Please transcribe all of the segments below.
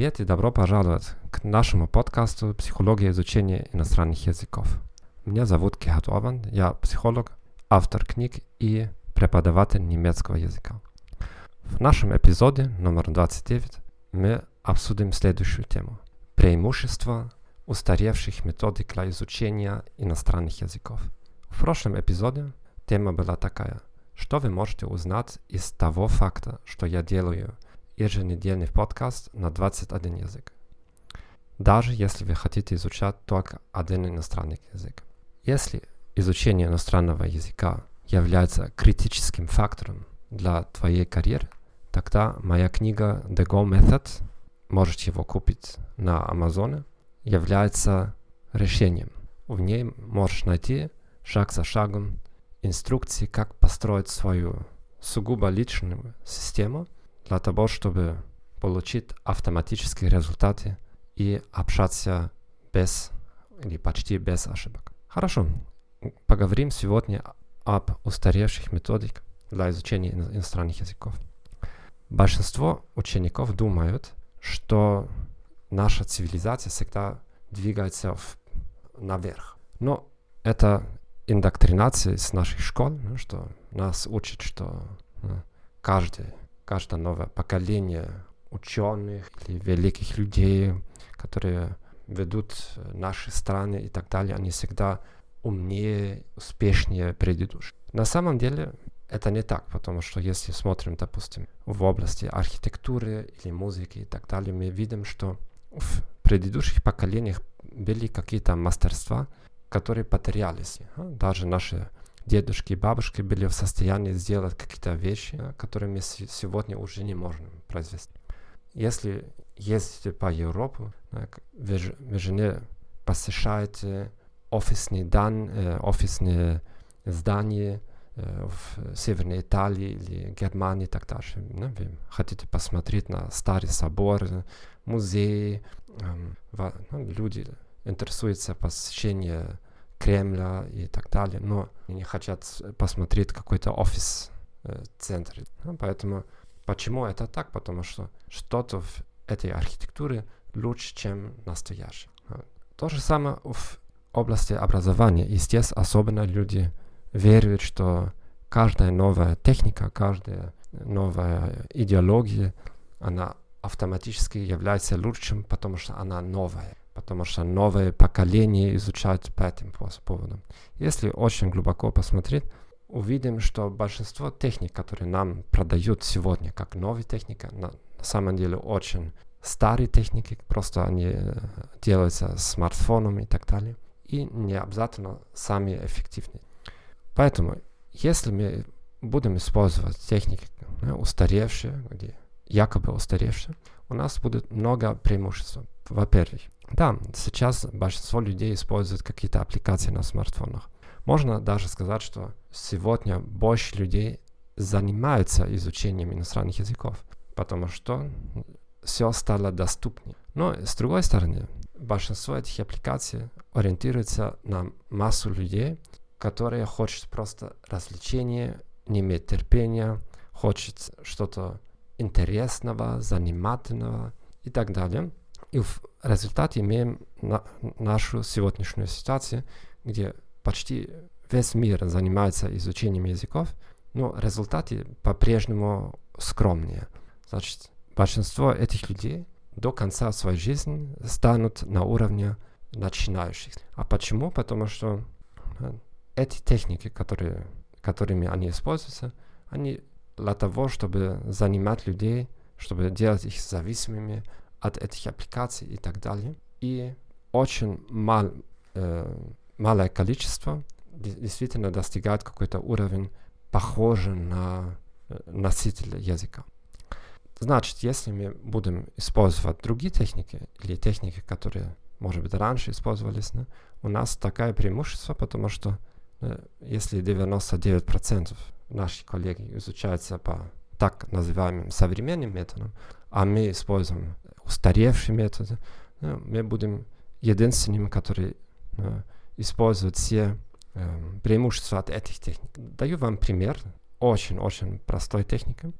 Привет и добро пожаловать к нашему подкасту «Психология изучения иностранных языков». Меня зовут Кихат Ован, я психолог, автор книг и преподаватель немецкого языка. В нашем эпизоде номер 29 мы обсудим следующую тему – преимущества устаревших методик для изучения иностранных языков. В прошлом эпизоде тема была такая – что вы можете узнать из того факта, что я делаю еженедельный подкаст на 21 язык? Даже если вы хотите изучать только один иностранный язык. Если изучение иностранного языка является критическим фактором для твоей карьеры, тогда моя книга The Go Method, можете его купить на Амазоне, является решением. В ней можешь найти шаг за шагом инструкции, как построить свою сугубо личную систему для того, чтобы получить автоматические результаты и общаться без или почти без ошибок. Хорошо, поговорим сегодня об устаревших методиках для изучения иностранных языков. Большинство учеников думают, что наша цивилизация всегда двигается в, наверх. Но это индоктринации с наших школ, ну, что нас учат, что ну, каждый, каждое новое поколение ученых или великих людей, которые ведут наши страны и так далее, они всегда умнее, успешнее предыдущих. На самом деле это не так, потому что если смотрим, допустим, в области архитектуры или музыки и так далее, мы видим, что в предыдущих поколениях были какие-то мастерства, которые потерялись. Даже наши дедушки и бабушки были в состоянии сделать какие-то вещи, которые мы сегодня уже не можем произвести. Если ездите по Европе, вы, вы же не посещаете офисные, дан, э, офисные здания э, в Северной Италии или Германии и так далее. Вы хотите посмотреть на старый собор, музей, э, люди интересуются посещением Кремля и так далее, но не хотят посмотреть какой-то офис-центр. Э, ну, поэтому почему это так? Потому что что-то в этой архитектуре лучше, чем настоящее. То же самое в области образования. И здесь особенно люди веруют, что каждая новая техника, каждая новая идеология, она автоматически является лучшим, потому что она новая потому что новое поколение изучают по этим поводам. Если очень глубоко посмотреть, увидим, что большинство техник, которые нам продают сегодня как новая техника, на, самом деле очень старые техники, просто они э, делаются смартфоном и так далее, и не обязательно сами эффективные. Поэтому, если мы будем использовать техники устаревшие, где якобы устаревшие, у нас будет много преимуществ. Во-первых, да, сейчас большинство людей используют какие-то аппликации на смартфонах. Можно даже сказать, что сегодня больше людей занимаются изучением иностранных языков, потому что все стало доступнее. Но с другой стороны, большинство этих аппликаций ориентируется на массу людей, которые хотят просто развлечения, не имеют терпения, хочет что-то интересного, занимательного и так далее. И в результате имеем на нашу сегодняшнюю ситуацию, где почти весь мир занимается изучением языков, но результаты по-прежнему скромнее. Значит, большинство этих людей до конца своей жизни станут на уровне начинающих. А почему? Потому что э, эти техники, которые, которыми они используются, они для того, чтобы занимать людей, чтобы делать их зависимыми от этих аппликаций и так далее. И очень мал, э, малое количество действительно достигает какой-то уровень, похожий на э, носителя языка. Значит, если мы будем использовать другие техники или техники, которые, может быть, раньше использовались, да, у нас такое преимущество, потому что э, если 99% наших коллег изучаются по так называемым современным методам, а мы используем устаревшие методы, ну, мы будем единственными, которые ну, используют все э, преимущества от этих техник. Даю вам пример очень-очень простой техники.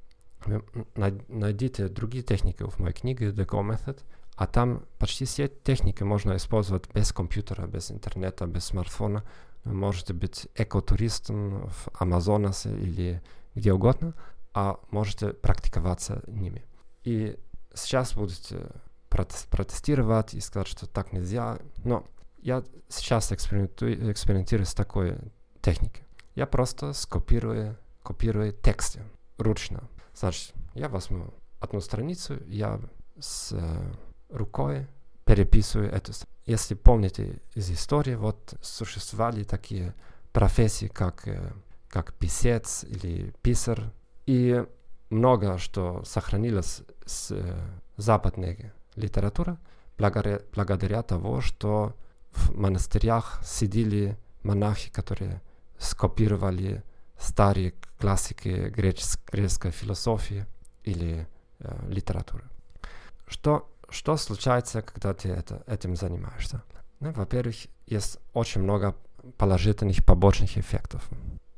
найдите другие техники в моей книге The Go Method, а там почти все техники можно использовать без компьютера, без интернета, без смартфона. Можете быть экотуристом в Амазонасе или где угодно, а можете практиковаться ними. И сейчас будете протестировать и сказать, что так нельзя. Но я сейчас экспериментирую с такой техникой. Я просто скопирую, копирую тексты ручно. Значит, я возьму одну страницу, я с э, рукой переписываю эту Если помните из истории, вот существовали такие профессии, как, э, как писец или писар, и много что сохранилось с э, западной литературы благодаря, благодаря того, что в монастырях сидели монахи, которые скопировали старые классики греческой философии или э, литературы. Что, что случается, когда ты это, этим занимаешься? Ну, во-первых, есть очень много положительных побочных эффектов.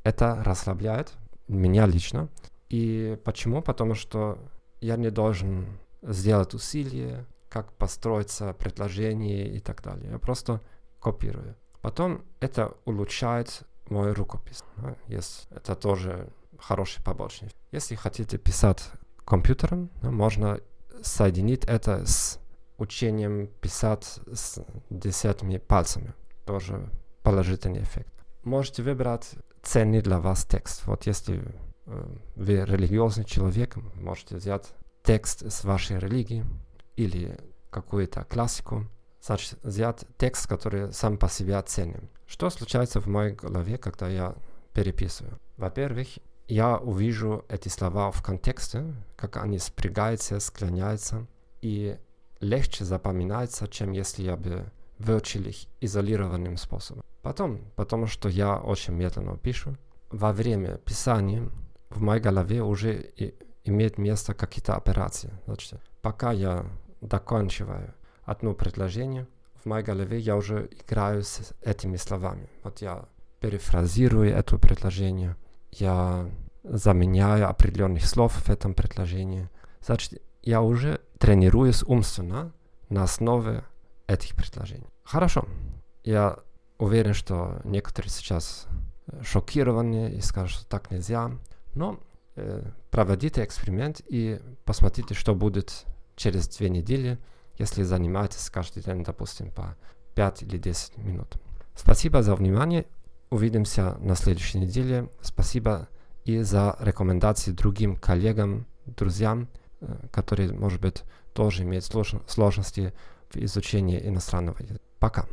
Это расслабляет меня лично. И почему? Потому что я не должен сделать усилия, как построиться предложение и так далее. Я просто копирую. Потом это улучшает мой рукопись. Yes. Это тоже хороший побочник. Если хотите писать компьютером, можно соединить это с учением писать с десятыми пальцами. Тоже положительный эффект. Можете выбрать ценный для вас текст. Вот если э, вы религиозный человек, можете взять текст с вашей религии или какую-то классику, значит, взять текст, который сам по себе ценен. Что случается в моей голове, когда я переписываю? Во-первых, я увижу эти слова в контексте, как они спрягаются, склоняются, и легче запоминается, чем если я бы выучил их изолированным способом. Потом, потому что я очень медленно пишу, во время писания в моей голове уже и, имеет место какие-то операции. Значит, пока я доканчиваю одно предложение, в моей голове я уже играю с этими словами. Вот я перефразирую это предложение, я заменяю определенных слов в этом предложении. Значит, я уже тренируюсь умственно на основе этих предложений. Хорошо. Я уверен, что некоторые сейчас шокированы и скажут, что так нельзя. Но э, проводите эксперимент и посмотрите, что будет через две недели, если занимаетесь каждый день, допустим, по 5 или 10 минут. Спасибо за внимание. Увидимся на следующей неделе. Спасибо и за рекомендации другим коллегам, друзьям, э, которые, может быть, тоже имеют сложности в изучении иностранного языка. Пока.